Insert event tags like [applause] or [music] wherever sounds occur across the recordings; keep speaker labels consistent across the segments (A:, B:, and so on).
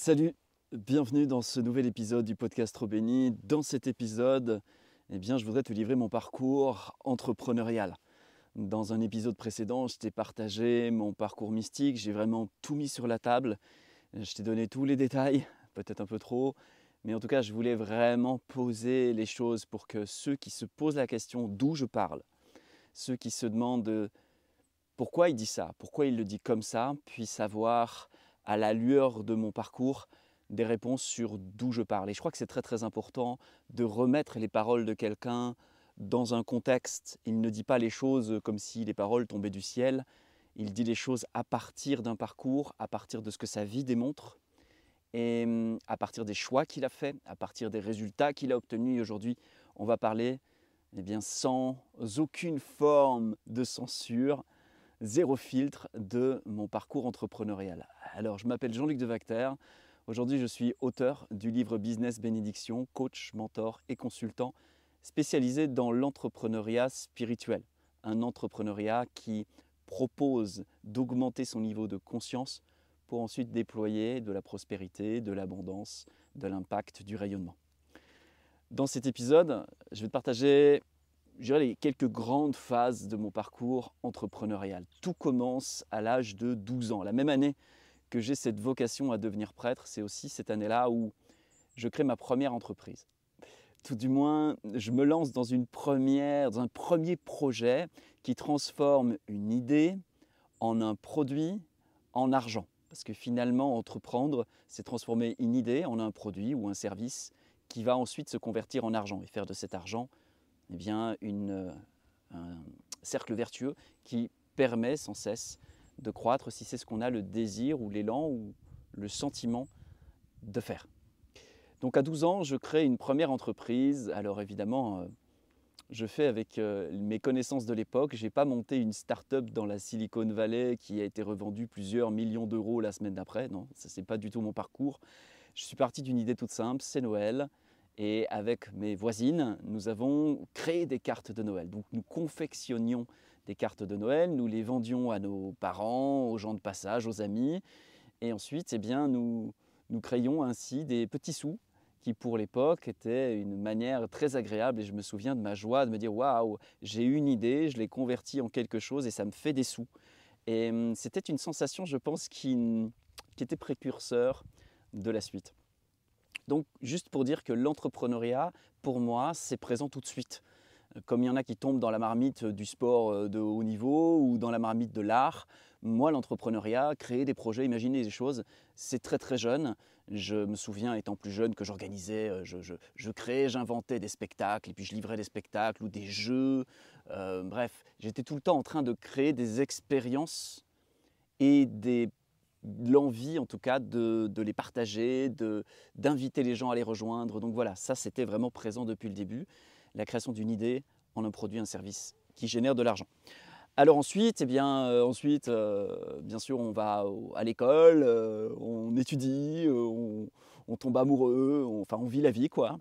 A: Salut, bienvenue dans ce nouvel épisode du podcast Trop. Dans cet épisode, eh bien, je voudrais te livrer mon parcours entrepreneurial. Dans un épisode précédent, je t'ai partagé mon parcours mystique, j'ai vraiment tout mis sur la table, je t'ai donné tous les détails, peut-être un peu trop, mais en tout cas, je voulais vraiment poser les choses pour que ceux qui se posent la question d'où je parle, ceux qui se demandent pourquoi il dit ça, pourquoi il le dit comme ça, puissent savoir à la lueur de mon parcours des réponses sur d'où je parle. Et je crois que c'est très très important de remettre les paroles de quelqu'un dans un contexte. Il ne dit pas les choses comme si les paroles tombaient du ciel. Il dit les choses à partir d'un parcours, à partir de ce que sa vie démontre, et hum, à partir des choix qu'il a faits, à partir des résultats qu'il a obtenus. Et aujourd'hui, on va parler eh bien, sans aucune forme de censure, zéro filtre de mon parcours entrepreneurial. Alors, je m'appelle Jean-Luc Devacter. Aujourd'hui, je suis auteur du livre Business Bénédiction, coach, mentor et consultant spécialisé dans l'entrepreneuriat spirituel. Un entrepreneuriat qui propose d'augmenter son niveau de conscience pour ensuite déployer de la prospérité, de l'abondance, de l'impact, du rayonnement. Dans cet épisode, je vais partager je dirais, les quelques grandes phases de mon parcours entrepreneurial. Tout commence à l'âge de 12 ans. La même année que j'ai cette vocation à devenir prêtre, c'est aussi cette année-là où je crée ma première entreprise. Tout du moins, je me lance dans, une première, dans un premier projet qui transforme une idée en un produit en argent. Parce que finalement, entreprendre, c'est transformer une idée en un produit ou un service qui va ensuite se convertir en argent et faire de cet argent eh bien, une, un cercle vertueux qui permet sans cesse de croître si c'est ce qu'on a le désir ou l'élan ou le sentiment de faire. Donc à 12 ans, je crée une première entreprise. Alors évidemment, euh, je fais avec euh, mes connaissances de l'époque. Je n'ai pas monté une start-up dans la Silicon Valley qui a été revendue plusieurs millions d'euros la semaine d'après. Non, ce n'est pas du tout mon parcours. Je suis parti d'une idée toute simple, c'est Noël. Et avec mes voisines, nous avons créé des cartes de Noël. Donc nous confectionnions des cartes de Noël, nous les vendions à nos parents, aux gens de passage, aux amis. Et ensuite, eh bien, nous, nous créions ainsi des petits sous qui pour l'époque étaient une manière très agréable et je me souviens de ma joie de me dire waouh, j'ai une idée, je l'ai convertie en quelque chose et ça me fait des sous. Et hum, c'était une sensation, je pense, qui était précurseur de la suite. Donc juste pour dire que l'entrepreneuriat, pour moi, c'est présent tout de suite. Comme il y en a qui tombent dans la marmite du sport euh, de haut niveau ou dans la marmite de l'art, moi, l'entrepreneuriat, créer des projets, imaginer des choses, c'est très très jeune. Je me souviens, étant plus jeune, que j'organisais, euh, je, créais, j'inventais des spectacles, et puis je livrais des spectacles ou des jeux. Euh, bref, j'étais tout le temps en train de créer des expériences et des l'envie en tout cas de, les partager, d'inviter les gens à les rejoindre. Donc voilà, ça c'était vraiment présent depuis le début, la création d'une idée en un produit, un service qui génère de l'argent. Alors ensuite, eh bien, euh, ensuite euh, bien sûr, on va à l'école, euh, on étudie, on, tombe amoureux, enfin on vit la vie quoi.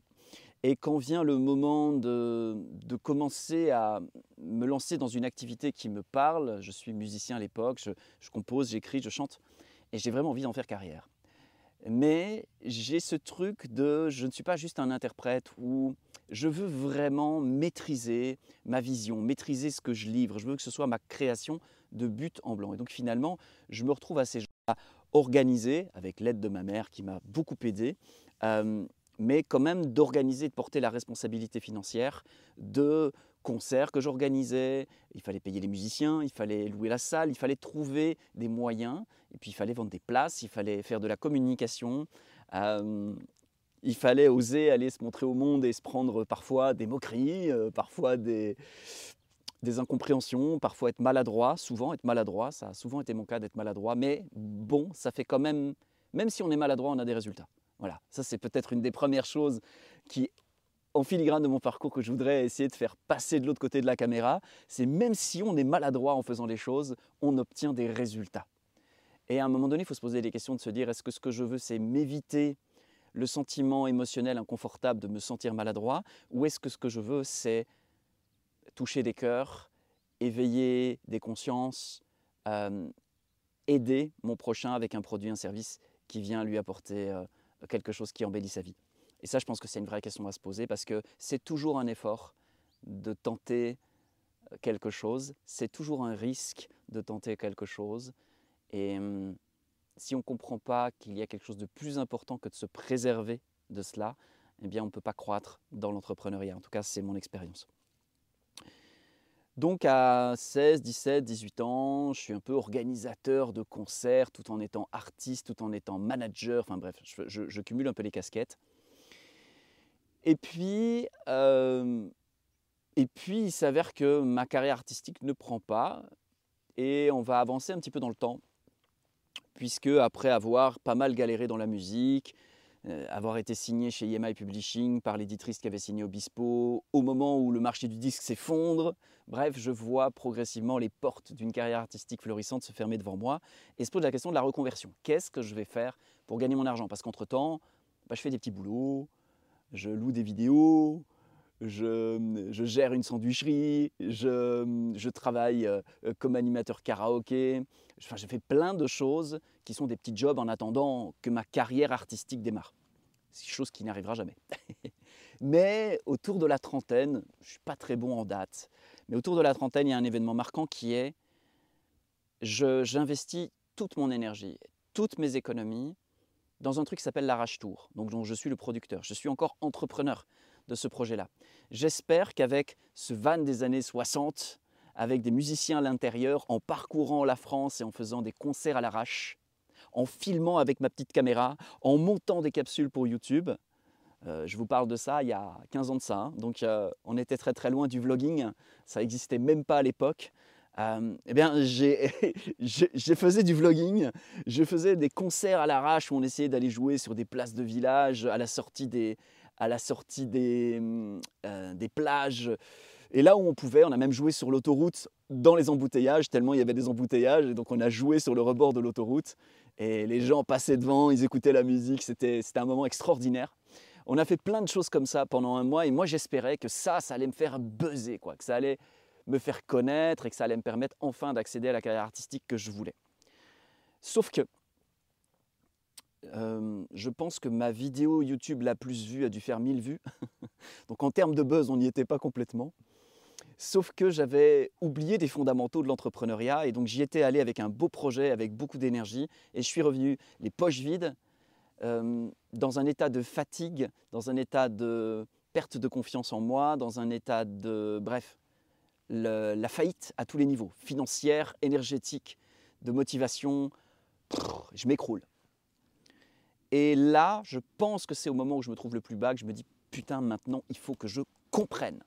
A: Et quand vient le moment de, commencer à me lancer dans une activité qui me parle, je suis musicien à l'époque, je compose, j'écris, je chante, et j'ai vraiment envie d'en faire carrière. Mais j'ai ce truc de je ne suis pas juste un interprète où je veux vraiment maîtriser ma vision, maîtriser ce que je livre. Je veux que ce soit ma création de but en blanc. Et donc finalement, je me retrouve à organiser, avec l'aide de ma mère qui m'a beaucoup aidé, euh, mais quand même d'organiser, de porter la responsabilité financière de concerts que j'organisais, il fallait payer les musiciens, il fallait louer la salle, il fallait trouver des moyens, et puis il fallait vendre des places, il fallait faire de la communication, euh, il fallait oser aller se montrer au monde et se prendre parfois des moqueries, euh, parfois des, des incompréhensions, parfois être maladroit, souvent être maladroit, ça a souvent été mon cas d'être maladroit, mais bon, ça fait quand même, même si on est maladroit, on a des résultats. Voilà, ça c'est peut-être une des premières choses en filigrane de mon parcours que je voudrais essayer de faire passer de l'autre côté de la caméra, c'est même si on est maladroit en faisant les choses, on obtient des résultats. Et à un moment donné, il faut se poser des questions de se dire, est-ce que ce que je veux, c'est m'éviter le sentiment émotionnel inconfortable de me sentir maladroit, ou est-ce que ce que je veux, c'est toucher des cœurs, éveiller des consciences, euh, aider mon prochain avec un produit, un service qui vient lui apporter euh, quelque chose qui embellit sa vie? Et ça, je pense que c'est une vraie question à se poser parce que c'est toujours un effort de tenter euh, quelque chose, c'est toujours un risque de tenter quelque chose. Et hum, si on ne comprend pas qu'il y a quelque chose de plus important que de se préserver de cela, eh bien on ne peut pas croître dans l'entrepreneuriat. En tout cas, c'est mon expérience. Donc à 16, 17, 18 ans, je suis un peu organisateur de concerts tout en étant artiste, tout en étant manager, enfin bref, je, cumule un peu les casquettes. Et puis, euh, et puis il s'avère que ma carrière artistique ne prend pas et on va avancer un petit peu dans le temps, puisque après avoir pas mal galéré dans la musique, euh, avoir été signé chez EMI Publishing par l'éditrice qui avait signé Obispo, au moment où le marché du disque s'effondre. Bref, je vois progressivement les portes d'une carrière artistique florissante se fermer devant moi et se pose la question de la reconversion. Qu'est-ce que je vais faire pour gagner mon argent? Parce qu'entre-temps, bah, je fais des petits boulots, je loue des vidéos, je, gère une sandwicherie, je, travaille euh, comme animateur karaoké, enfin, je fais plein de choses qui sont des petits jobs en attendant que ma carrière artistique démarre. C'est chose qui n'arrivera jamais. [laughs] mais autour de la trentaine, je suis pas très bon en date, mais autour de la trentaine, il y a un événement marquant qui est j'investis toute mon énergie, toutes mes économies dans un truc qui s'appelle l'Arrache Tour, donc dont je suis le producteur. Je suis encore entrepreneur de ce projet-là. J'espère qu'avec ce van des années 60, avec des musiciens à l'intérieur, en parcourant la France et en faisant des concerts à l'arrache, en filmant avec ma petite caméra, en montant des capsules pour YouTube. Euh, je vous parle de ça il y a 15 ans de ça, hein. donc euh, on était très très loin du vlogging, ça n'existait même pas à l'époque. Euh, eh bien, j'ai [laughs] faisais du vlogging, je faisais des concerts à l'arrache où on essayait d'aller jouer sur des places de village à la sortie des, à la sortie des, des plages. Et là où on pouvait, on a même joué sur l'autoroute dans les embouteillages, tellement il y avait des embouteillages. Et donc on a joué sur le rebord de l'autoroute. Et les gens passaient devant, ils écoutaient la musique. C'était un moment extraordinaire. On a fait plein de choses comme ça pendant un mois. Et moi, j'espérais que ça, ça allait me faire buzzer, quoi, que ça allait me faire connaître et que ça allait me permettre enfin d'accéder à la carrière artistique que je voulais. Sauf que euh, je pense que ma vidéo YouTube la plus vue a dû faire 1000 vues. [laughs] Donc en termes de buzz, on n'y était pas complètement. Sauf que j'avais oublié des fondamentaux de l'entrepreneuriat et donc j'y étais allé avec un beau projet, avec beaucoup d'énergie et je suis revenu les poches vides, euh, dans un état de fatigue, dans un état de perte de confiance en moi, dans un état de, bref, la faillite à tous les niveaux, financière, énergétique, de motivation, je m'écroule. Et là, je pense que c'est au moment où je me trouve le plus bas que je me dis, putain, maintenant, il faut que je comprenne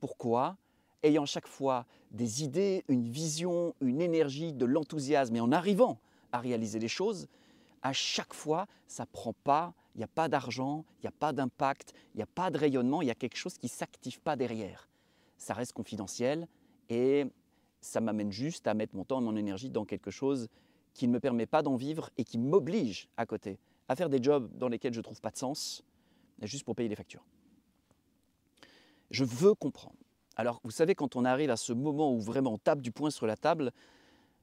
A: pourquoi? Ayant chaque fois des idées, une vision, une énergie, de l'enthousiasme, et en arrivant à réaliser les choses, à chaque fois, ça prend pas, il n'y a pas d'argent, il n'y a pas d'impact, il n'y a pas de rayonnement, il y a quelque chose qui s'active pas derrière. Ça reste confidentiel et ça m'amène juste à mettre mon temps et mon énergie dans quelque chose qui ne me permet pas d'en vivre et qui m'oblige à côté à faire des jobs dans lesquels je ne trouve pas de sens, juste pour payer les factures. Je veux comprendre. Alors, vous savez, quand on arrive à ce moment où vraiment on tape du poing sur la table,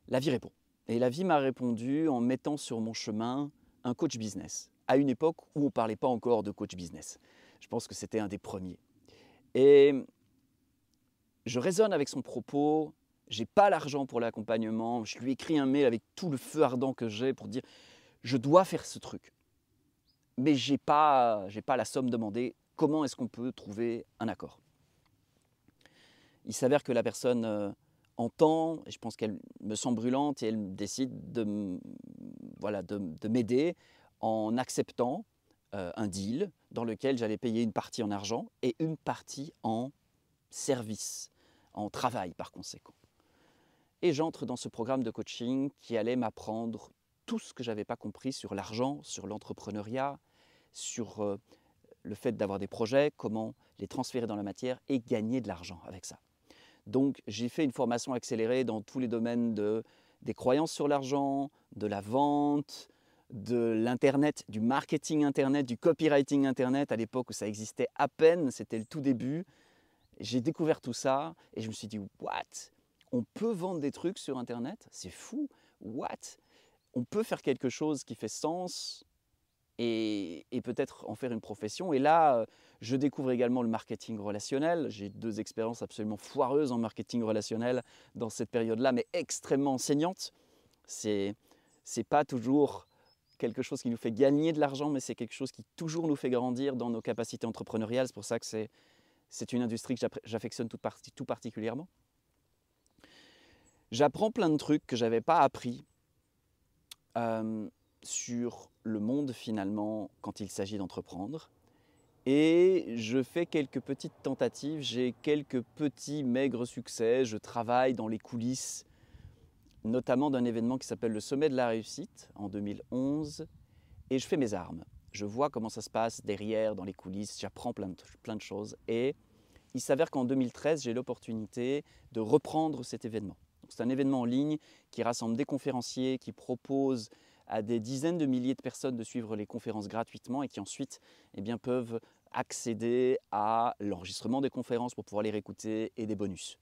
A: la vie répond. Et la vie m'a répondu en mettant sur mon chemin un coach business, à une époque où on ne parlait pas encore de coach business. Je pense que c'était un des premiers. Et je raisonne avec son propos, j'ai pas l'argent pour l'accompagnement, je lui écris un mail avec tout le feu ardent que j'ai pour dire je dois faire ce truc. Mais j'ai pas j'ai pas la somme demandée, comment est-ce qu'on peut trouver un accord? Il s'avère que la personne euh, entend, et je pense qu'elle me sent brûlante, et elle décide de, voilà, de, m'aider en acceptant euh, un deal dans lequel j'allais payer une partie en argent et une partie en service, en travail par conséquent. Et j'entre dans ce programme de coaching qui allait m'apprendre tout ce que je n'avais pas compris sur l'argent, sur l'entrepreneuriat, sur euh, le fait d'avoir des projets, comment les transférer dans la matière et gagner de l'argent avec ça. Donc j'ai fait une formation accélérée dans tous les domaines de, des croyances sur l'argent, de la vente, de l'Internet, du marketing Internet, du copywriting Internet, à l'époque où ça existait à peine, c'était le tout début. J'ai découvert tout ça et je me suis dit, what? On peut vendre des trucs sur Internet? C'est fou What? On peut faire quelque chose qui fait sens et, peut-être en faire une profession. Et là, je découvre également le marketing relationnel. J'ai deux expériences absolument foireuses en marketing relationnel dans cette période-là, mais extrêmement enseignantes. C'est n'est pas toujours quelque chose qui nous fait gagner de l'argent, mais c'est quelque chose qui toujours nous fait grandir dans nos capacités entrepreneuriales. C'est pour ça que c'est une industrie que j'affectionne tout, particulièrement. J'apprends plein de trucs que je n'avais pas appris euh, sur le monde finalement quand il s'agit d'entreprendre. Et je fais quelques petites tentatives, j'ai quelques petits maigres succès, je travaille dans les coulisses, notamment d'un événement qui s'appelle le Sommet de la réussite en 2011, et je fais mes armes. Je vois comment ça se passe derrière, dans les coulisses, j'apprends plein de, choses. Et il s'avère qu'en 2013, j'ai l'opportunité de reprendre cet événement. C'est un événement en ligne qui rassemble des conférenciers, qui propose à des dizaines de milliers de personnes de suivre les conférences gratuitement et qui ensuite eh bien, peuvent accéder à l'enregistrement des conférences pour pouvoir les réécouter et des bonus.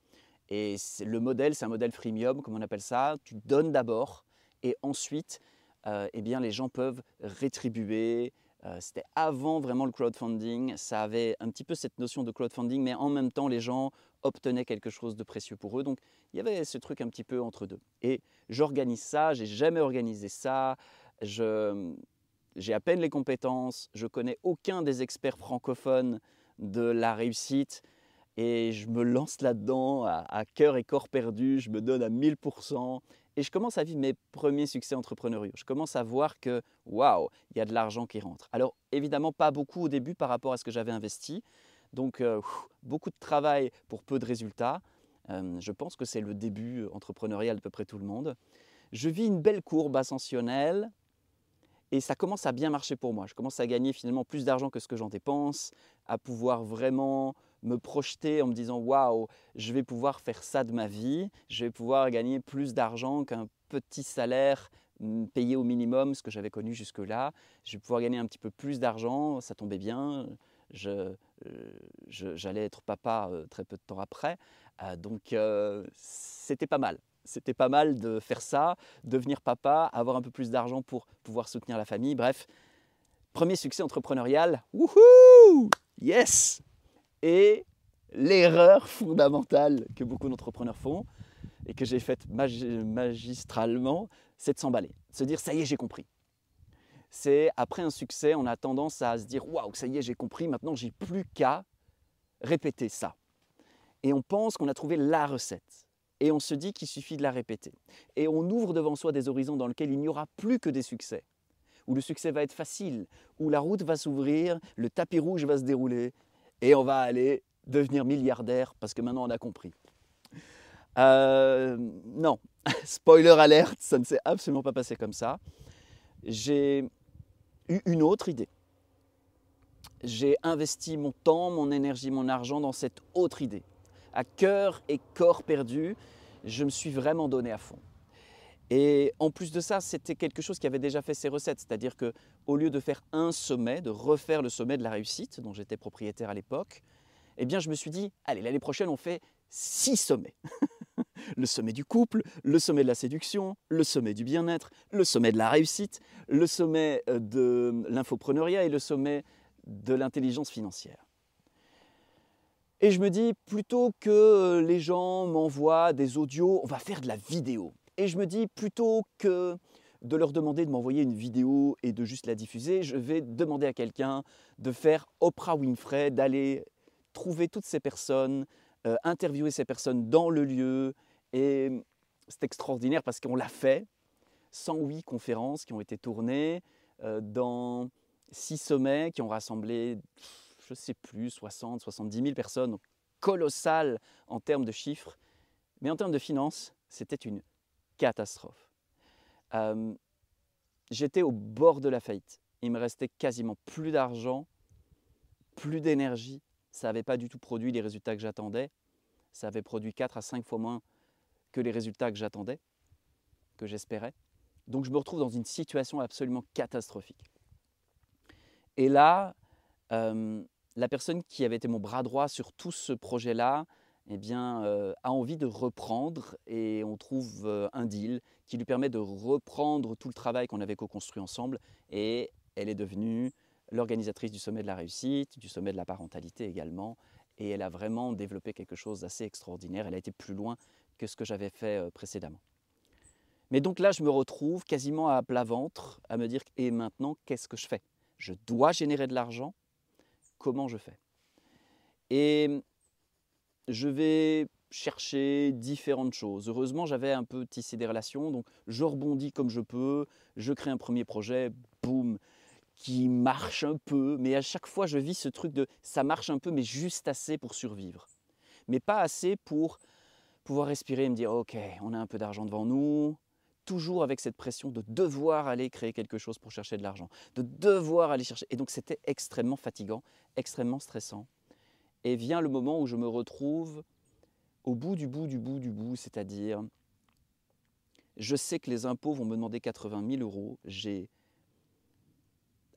A: Et le modèle, c'est un modèle freemium, comme on appelle ça. Tu donnes d'abord et ensuite, euh, eh bien, les gens peuvent rétribuer. Euh, c'était avant vraiment le crowdfunding. Ça avait un petit peu cette notion de crowdfunding, mais en même temps, les gens obtenaient quelque chose de précieux pour eux. Donc, il y avait ce truc un petit peu entre deux. Et j'organise ça, j'ai jamais organisé ça. j'ai à peine les compétences, je connais aucun des experts francophones de la réussite et je me lance là-dedans à, cœur et corps perdu, je me donne à 1000% et je commence à vivre mes premiers succès entrepreneuriaux. Je commence à voir que waouh, il y a de l'argent qui rentre. Alors évidemment pas beaucoup au début par rapport à ce que j'avais investi, donc euh, beaucoup de travail pour peu de résultats. Euh, je pense que c'est le début entrepreneurial de peu près tout le monde. Je vis une belle courbe ascensionnelle et ça commence à bien marcher pour moi. Je commence à gagner finalement plus d'argent que ce que j'en dépense, à pouvoir vraiment me projeter en me disant waouh, je vais pouvoir faire ça de ma vie, je vais pouvoir gagner plus d'argent qu'un petit salaire mm, payé au minimum, ce que j'avais connu jusque-là. Je vais pouvoir gagner un petit peu plus d'argent, ça tombait bien. Euh, j'allais être papa euh, très peu de temps après. Euh, donc c'était pas mal. C'était pas mal de faire ça, devenir papa, avoir un peu plus d'argent pour pouvoir soutenir la famille. Bref, premier succès entrepreneurial. Wouhou Yes Et l'erreur fondamentale que beaucoup d'entrepreneurs font et que j'ai faite magistralement, c'est de s'emballer, de se dire ça y est, j'ai compris. C'est après un succès, on a tendance à se dire waouh, ça y est, j'ai compris, maintenant j'ai plus qu'à répéter ça et on pense qu'on a trouvé la recette. Et on se dit qu'il suffit de la répéter. Et on ouvre devant soi des horizons dans lesquels il n'y aura plus que des succès, où le succès va être facile, où la route va s'ouvrir, le tapis rouge va se dérouler, et on va aller devenir milliardaire parce que maintenant on a compris. Euh, non, [laughs] spoiler alerte, ça ne s'est absolument pas passé comme ça. J'ai eu une autre idée. J'ai investi mon temps, mon énergie, mon argent dans cette autre idée à cœur et corps perdu, je me suis vraiment donné à fond. Et en plus de ça, c'était quelque chose qui avait déjà fait ses recettes, c'est-à-dire que au lieu de faire un sommet, de refaire le sommet de la réussite dont j'étais propriétaire à l'époque, eh bien je me suis dit allez, l'année prochaine on fait six sommets. [laughs] le sommet du couple, le sommet de la séduction, le sommet du bien-être, le sommet de la réussite, le sommet euh, de l'infopreneuriat et le sommet de l'intelligence financière. Et je me dis, plutôt que euh, les gens m'envoient des audios, on va faire de la vidéo. Et je me dis, plutôt que de leur demander de m'envoyer une vidéo et de juste la diffuser, je vais demander à quelqu'un de faire Oprah Winfrey, d'aller trouver toutes ces personnes, euh, interviewer ces personnes dans le lieu. Et c'est extraordinaire parce qu'on l'a fait. 108 conférences qui ont été tournées euh, dans six sommets qui ont rassemblé je ne sais plus, 60, 70 000 personnes, colossal en termes de chiffres, mais en termes de finances, c'était une catastrophe. Euh, j'étais au bord de la faillite. Il me restait quasiment plus d'argent, plus d'énergie. Ça n'avait pas du tout produit les résultats que j'attendais. Ça avait produit 4 à 5 fois moins que les résultats que j'attendais, que j'espérais. Donc je me retrouve dans une situation absolument catastrophique. Et là, euh, la personne qui avait été mon bras droit sur tout ce projet-là eh bien, euh, a envie de reprendre et on trouve euh, un deal qui lui permet de reprendre tout le travail qu'on avait co-construit ensemble et elle est devenue l'organisatrice du sommet de la réussite, du sommet de la parentalité également et elle a vraiment développé quelque chose d'assez extraordinaire. Elle a été plus loin que ce que j'avais fait euh, précédemment. Mais donc là, je me retrouve quasiment à plat ventre à me dire et maintenant, qu'est-ce que je fais? Je dois générer de l'argent? Comment je fais? Et je vais chercher différentes choses. Heureusement, j'avais un peu tissé des relations, donc je rebondis comme je peux, je crée un premier projet, boum, qui marche un peu, mais à chaque fois, je vis ce truc de ça marche un peu, mais juste assez pour survivre. Mais pas assez pour pouvoir respirer et me dire, ok, on a un peu d'argent devant nous, toujours avec cette pression de devoir aller créer quelque chose pour chercher de l'argent, de devoir aller chercher. Et donc c'était extrêmement fatigant, extrêmement stressant. Et vient le moment où je me retrouve au bout du bout du bout du bout, c'est-à-dire, je sais que les impôts vont me demander 80 000 euros, j'ai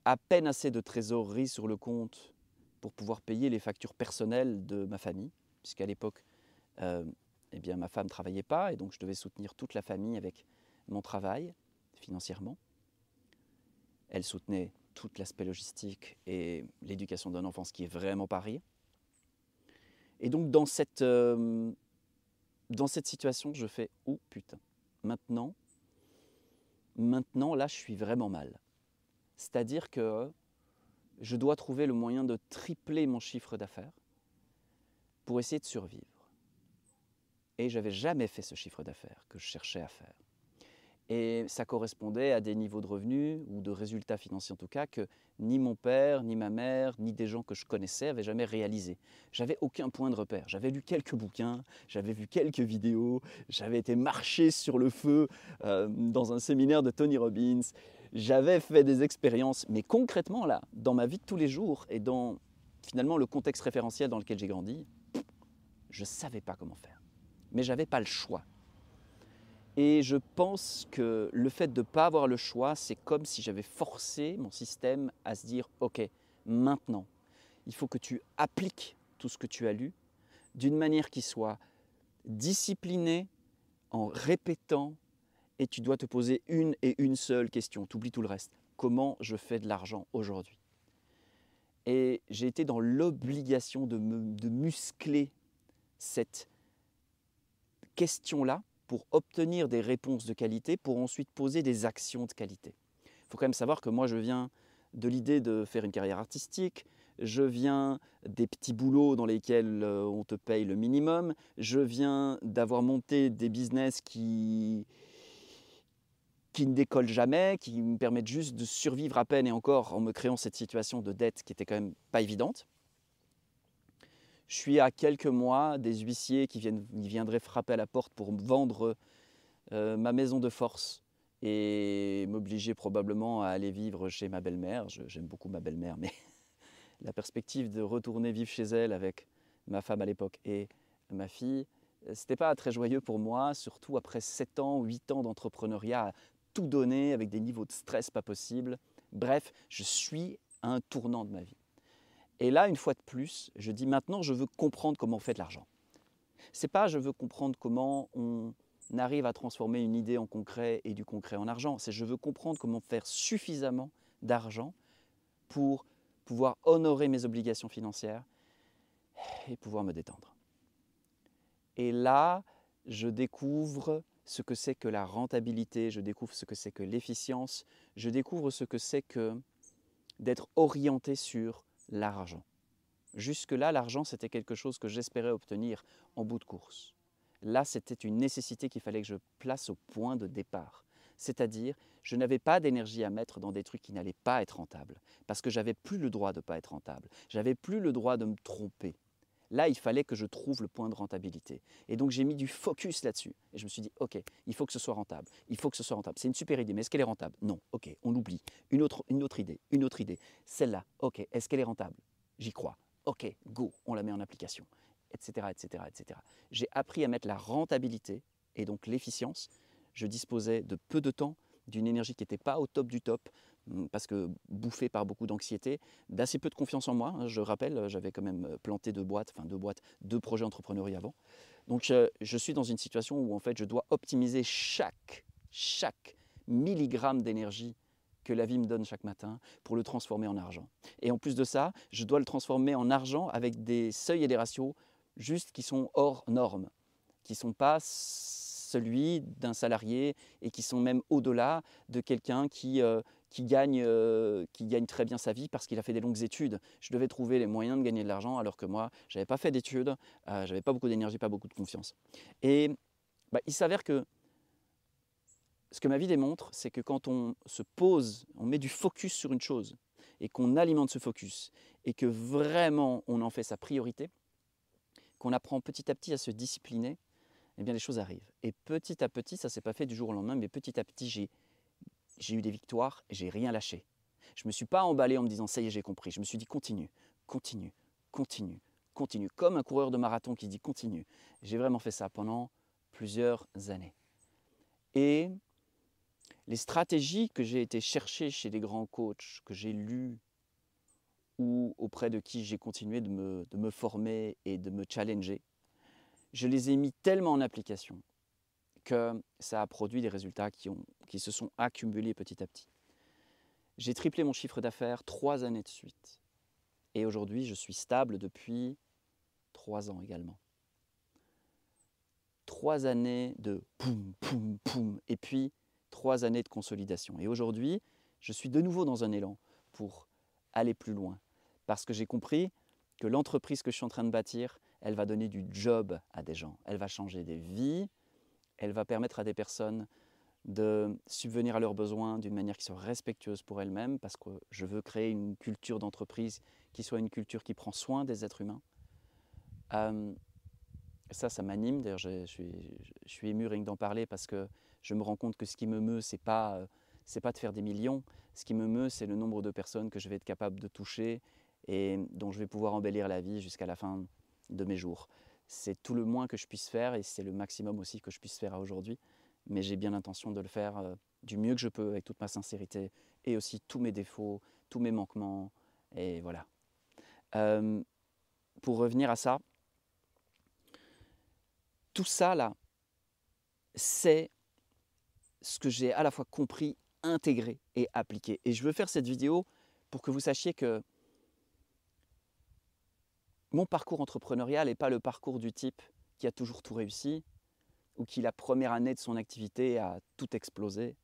A: à peine assez de trésorerie sur le compte pour pouvoir payer les factures personnelles de ma famille, puisqu'à l'époque, euh, eh bien, ma femme ne travaillait pas, et donc je devais soutenir toute la famille avec mon travail financièrement. Elle soutenait tout l'aspect logistique et l'éducation d'un enfant, ce qui est vraiment pas rien. Et donc dans cette, euh, dans cette situation, je fais « Oh putain, maintenant, maintenant, là, je suis vraiment mal. » C'est-à-dire que je dois trouver le moyen de tripler mon chiffre d'affaires pour essayer de survivre. Et je n'avais jamais fait ce chiffre d'affaires que je cherchais à faire. Et ça correspondait à des niveaux de revenus ou de résultats financiers en tout cas que ni mon père, ni ma mère, ni des gens que je connaissais avaient jamais réalisé. J'avais aucun point de repère. J'avais lu quelques bouquins, j'avais vu quelques vidéos, j'avais été marché sur le feu euh, dans un séminaire de Tony Robbins. J'avais fait des expériences, mais concrètement là, dans ma vie de tous les jours et dans finalement le contexte référentiel dans lequel j'ai grandi, je ne savais pas comment faire. Mais j'avais pas le choix. Et je pense que le fait de ne pas avoir le choix, c'est comme si j'avais forcé mon système à se dire, OK, maintenant, il faut que tu appliques tout ce que tu as lu d'une manière qui soit disciplinée, en répétant, et tu dois te poser une et une seule question, tu oublies tout le reste. Comment je fais de l'argent aujourd'hui? Et j'ai été dans l'obligation de, de muscler cette question-là pour obtenir des réponses de qualité, pour ensuite poser des actions de qualité. Il faut quand même savoir que moi, je viens de l'idée de faire une carrière artistique, je viens des petits boulots dans lesquels euh, on te paye le minimum, je viens d'avoir monté des business qui, qui ne décollent jamais, qui me permettent juste de survivre à peine et encore en me créant cette situation de dette qui était quand même pas évidente. Je suis à quelques mois des huissiers qui viendraient frapper à la porte pour vendre euh, ma maison de force et m'obliger probablement à aller vivre chez ma belle-mère. J'aime beaucoup ma belle-mère, mais [laughs] la perspective de retourner vivre chez elle avec ma femme à l'époque et ma fille, c'était pas très joyeux pour moi, surtout après 7 ans, 8 ans d'entrepreneuriat, tout donner avec des niveaux de stress pas possibles. Bref, je suis à un tournant de ma vie. Et là, une fois de plus, je dis maintenant, je veux comprendre comment on fait de l'argent. C'est pas je veux comprendre comment on arrive à transformer une idée en concret et du concret en argent. C'est je veux comprendre comment faire suffisamment d'argent pour pouvoir honorer mes obligations financières et pouvoir me détendre. Et là, je découvre ce que c'est que la rentabilité, je découvre ce que c'est que l'efficience, je découvre ce que c'est que d'être orienté sur l'argent. Jusque-là, l'argent, c'était quelque chose que j'espérais obtenir en bout de course. Là, c'était une nécessité qu'il fallait que je place au point de départ. C'est-à-dire, je n'avais pas d'énergie à mettre dans des trucs qui n'allaient pas être rentables, parce que j'avais plus le droit de ne pas être rentable. J'avais plus le droit de me tromper. Là, il fallait que je trouve le point de rentabilité. Et donc, j'ai mis du focus là-dessus. Et je me suis dit, OK, il faut que ce soit rentable. Il faut que ce soit rentable. C'est une super idée, mais est-ce qu'elle est rentable? Non. OK, on l'oublie. Une autre, une autre idée, une autre idée. Celle-là, OK, est-ce qu'elle est rentable? J'y crois. OK, go, on la met en application. Etc, etc, etc. J'ai appris à mettre la rentabilité et donc l'efficience. Je disposais de peu de temps, d'une énergie qui n'était pas au top du top, parce que bouffé par beaucoup d'anxiété, d'assez peu de confiance en moi. Hein, je rappelle, j'avais quand même euh, planté deux boîtes, enfin deux boîtes, deux projets entrepreneuriaux avant. Donc euh, je suis dans une situation où en fait je dois optimiser chaque, chaque milligramme d'énergie que la vie me donne chaque matin pour le transformer en argent. Et en plus de ça, je dois le transformer en argent avec des seuils et des ratios juste qui sont hors normes, qui ne sont pas celui d'un salarié et qui sont même au-delà de quelqu'un qui, euh, qui, gagne, euh, qui gagne très bien sa vie parce qu'il a fait des longues études. Je devais trouver les moyens de gagner de l'argent alors que moi, je n'avais pas fait d'études, euh, je n'avais pas beaucoup d'énergie, pas beaucoup de confiance. Et bah, il s'avère que ce que ma vie démontre, c'est que quand on se pose, on met du focus sur une chose et qu'on alimente ce focus et que vraiment on en fait sa priorité, qu'on apprend petit à petit à se discipliner, eh bien les choses arrivent. Et petit à petit, ça s'est pas fait du jour au lendemain, mais petit à petit, j'ai, eu des victoires j'ai rien lâché. Je ne me suis pas emballé en me disant ça y est, j'ai compris. Je me suis dit continue, continue, continue, continue. Comme un coureur de marathon qui dit continue. J'ai vraiment fait ça pendant plusieurs années. Et les stratégies que j'ai été chercher chez des grands coachs, que j'ai lus ou auprès de qui j'ai continué de me, de me former et de me challenger, je les ai mis tellement en application que ça a produit des résultats qui, se sont accumulés petit à petit. J'ai triplé mon chiffre d'affaires trois années de suite. Et aujourd'hui, je suis stable depuis trois ans également. Trois années de poum, poum, poum, et puis trois années de consolidation. Et aujourd'hui, je suis de nouveau dans un élan pour aller plus loin. Parce que j'ai compris que l'entreprise que je suis en train de bâtir, elle va donner du job à des gens, elle va changer des vies, elle va permettre à des personnes de subvenir à leurs besoins d'une manière qui soit respectueuse pour elles-mêmes, parce que je veux créer une culture d'entreprise qui soit une culture qui prend soin des êtres humains. Euh, ça, ça m'anime. D'ailleurs, je, suis, ému rien d'en parler parce que je me rends compte que ce qui me meut, c'est pas, c'est pas de faire des millions. Ce qui me meut, c'est le nombre de personnes que je vais être capable de toucher et dont je vais pouvoir embellir la vie jusqu'à la fin de mes jours. C'est tout le moins que je puisse faire et c'est le maximum aussi que je puisse faire aujourd'hui. Mais j'ai bien l'intention de le faire euh, du mieux que je peux avec toute ma sincérité et aussi tous mes défauts, tous mes manquements. Et voilà. Euh, pour revenir à ça, tout ça là, c'est ce que j'ai à la fois compris, intégré et appliqué. Et je veux faire cette vidéo pour que vous sachiez que mon parcours entrepreneurial n'est pas le parcours du type qui a toujours tout réussi ou qui la première année de son activité a tout explosé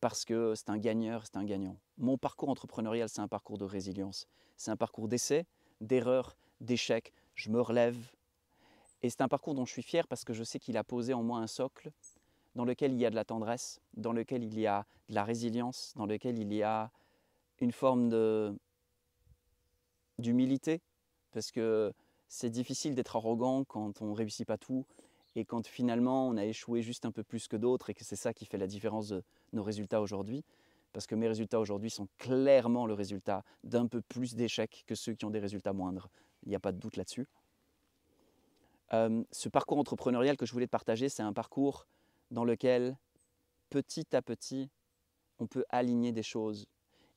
A: parce que c'est un gagneur, c'est un gagnant. Mon parcours entrepreneurial, c'est un parcours de résilience. C'est un parcours d'essais, d'erreurs, d'échecs. Je me relève. Et c'est un parcours dont je suis fier parce que je sais qu'il a posé en moi un socle dans lequel il y a de la tendresse, dans lequel il y a de la résilience, dans lequel il y a une forme d'humilité, parce que c'est difficile d'être arrogant quand on réussit pas tout et quand finalement on a échoué juste un peu plus que d'autres et que c'est ça qui fait la différence de nos résultats aujourd'hui. Parce que mes résultats aujourd'hui sont clairement le résultat d'un peu plus d'échecs que ceux qui ont des résultats moindres. Il n'y a pas de doute là-dessus. Euh, ce parcours entrepreneurial que je voulais te partager, c'est un parcours dans lequel petit à petit, on peut aligner des choses.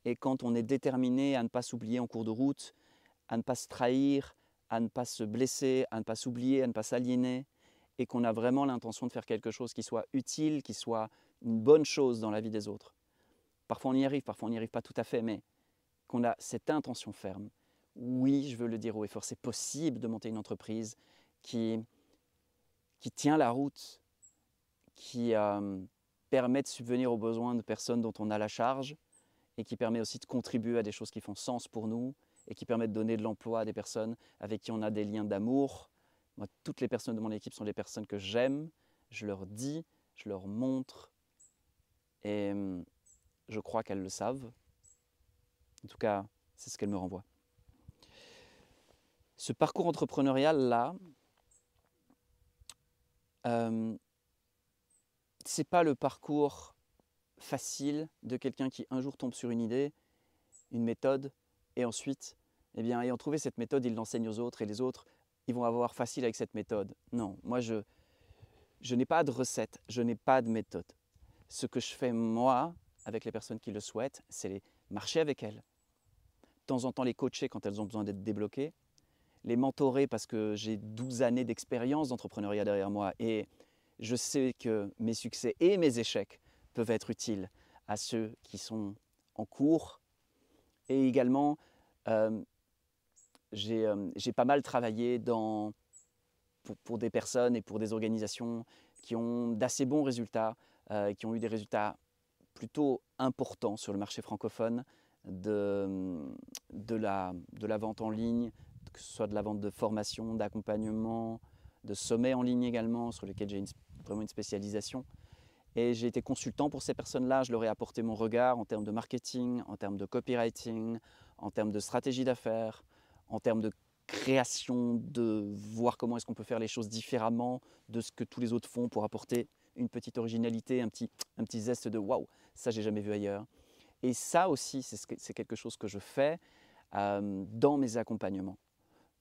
A: Et quand on est déterminé à ne pas s'oublier en cours de route, à ne pas se trahir, à ne pas se blesser, à ne pas s'oublier, à ne pas s'aliéner, et qu'on a vraiment l'intention de faire quelque chose qui soit utile, qui soit une bonne chose dans la vie des autres. Parfois on y arrive, parfois on n'y arrive pas tout à fait, mais qu'on a cette intention ferme. Oui, je veux le dire haut et fort, c'est possible de monter une entreprise qui, qui tient la route, qui euh, permet de subvenir aux besoins de personnes dont on a la charge et qui permet aussi de contribuer à des choses qui font sens pour nous et qui permet de donner de l'emploi à des personnes avec qui on a des liens d'amour. Moi, toutes les personnes de mon équipe sont des personnes que j'aime, je leur dis, je leur montre et hum, je crois qu'elles le savent. En tout cas, c'est ce qu'elles me renvoient. Ce parcours entrepreneurial-là, euh, c'est pas le parcours facile de quelqu'un qui un jour tombe sur une idée, une méthode, et ensuite, eh bien, ayant trouvé cette méthode, il l'enseigne aux autres, et les autres, ils vont avoir facile avec cette méthode. Non, moi, je, je n'ai pas de recette, je n'ai pas de méthode. Ce que je fais, moi, avec les personnes qui le souhaitent, c'est marcher avec elles. De temps en temps les coacher quand elles ont besoin d'être débloquées, les mentorer parce que j'ai 12 années d'expérience d'entrepreneuriat derrière moi et je sais que mes succès et mes échecs peuvent être utiles à ceux qui sont en cours. Et également, euh, euh, j'ai pas mal travaillé pour, des personnes et pour des organisations qui ont d'assez bons résultats, euh, qui ont eu des résultats plutôt importants sur le marché francophone de, de, la, de la vente en ligne, que ce soit de la vente de formation, d'accompagnement, de sommets en ligne également, sur lesquels j'ai vraiment une spécialisation. Et j'ai été consultant pour ces personnes-là, je leur ai apporté mon regard en termes de marketing, en termes de copywriting, en termes de stratégie d'affaires, en termes de création, de voir comment est-ce qu'on peut faire les choses différemment de ce que tous les autres font pour apporter une petite originalité, un petit, un petit zeste de waouh, ça j'ai jamais vu ailleurs. Et ça aussi, c'est quelque chose que je fais euh, dans mes accompagnements.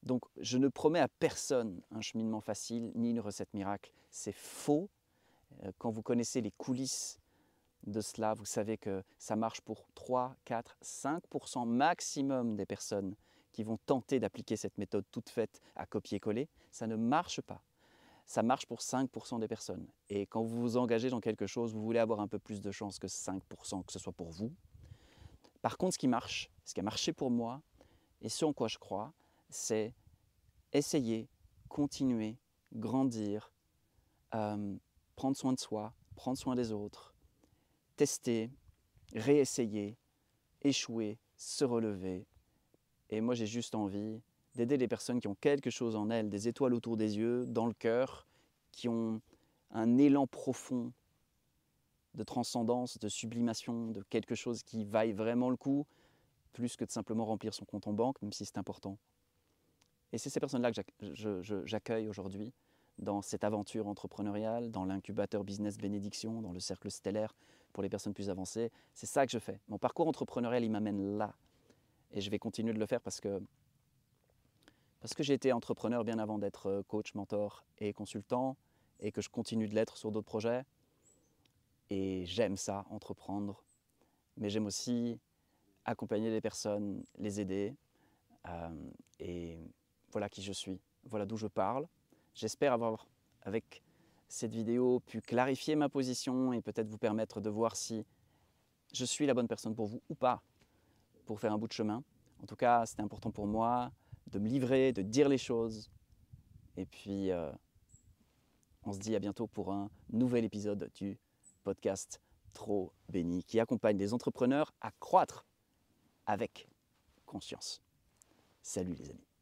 A: Donc je ne promets à personne un cheminement facile ni une recette miracle. C'est faux. Euh, quand vous connaissez les coulisses de cela, vous savez que ça marche pour 3, 4, 5% maximum des personnes qui vont tenter d'appliquer cette méthode toute faite à copier-coller. Ça ne marche pas. Ça marche pour 5% des personnes. Et quand vous vous engagez dans quelque chose, vous voulez avoir un peu plus de chances que 5%, que ce soit pour vous. Par contre, ce qui marche, ce qui a marché pour moi, et ce en quoi je crois, c'est essayer, continuer, grandir, euh, prendre soin de soi, prendre soin des autres, tester, réessayer, échouer, se relever. Et moi, j'ai juste envie d'aider les personnes qui ont quelque chose en elles, des étoiles autour des yeux, dans le cœur, qui ont un élan profond de transcendance, de sublimation, de quelque chose qui vaille vraiment le coup, plus que de simplement remplir son compte en banque, même si c'est important. Et c'est ces personnes-là que j'accueille aujourd'hui dans cette aventure entrepreneuriale, dans l'incubateur business bénédiction, dans le cercle stellaire pour les personnes plus avancées. C'est ça que je fais. Mon parcours entrepreneurial, il m'amène là. Et je vais continuer de le faire parce que, parce que j'ai été entrepreneur bien avant d'être coach, mentor et consultant, et que je continue de l'être sur d'autres projets. Et j'aime ça, entreprendre. Mais j'aime aussi accompagner les personnes, les aider. Euh, et voilà qui je suis, voilà d'où je parle. J'espère avoir, avec cette vidéo, pu clarifier ma position et peut-être vous permettre de voir si je suis la bonne personne pour vous ou pas pour faire un bout de chemin. En tout cas, c'était important pour moi de me livrer, de dire les choses. Et puis, euh, on se dit à bientôt pour un nouvel épisode du podcast Trop Béni qui accompagne les entrepreneurs à croître avec conscience. Salut les amis.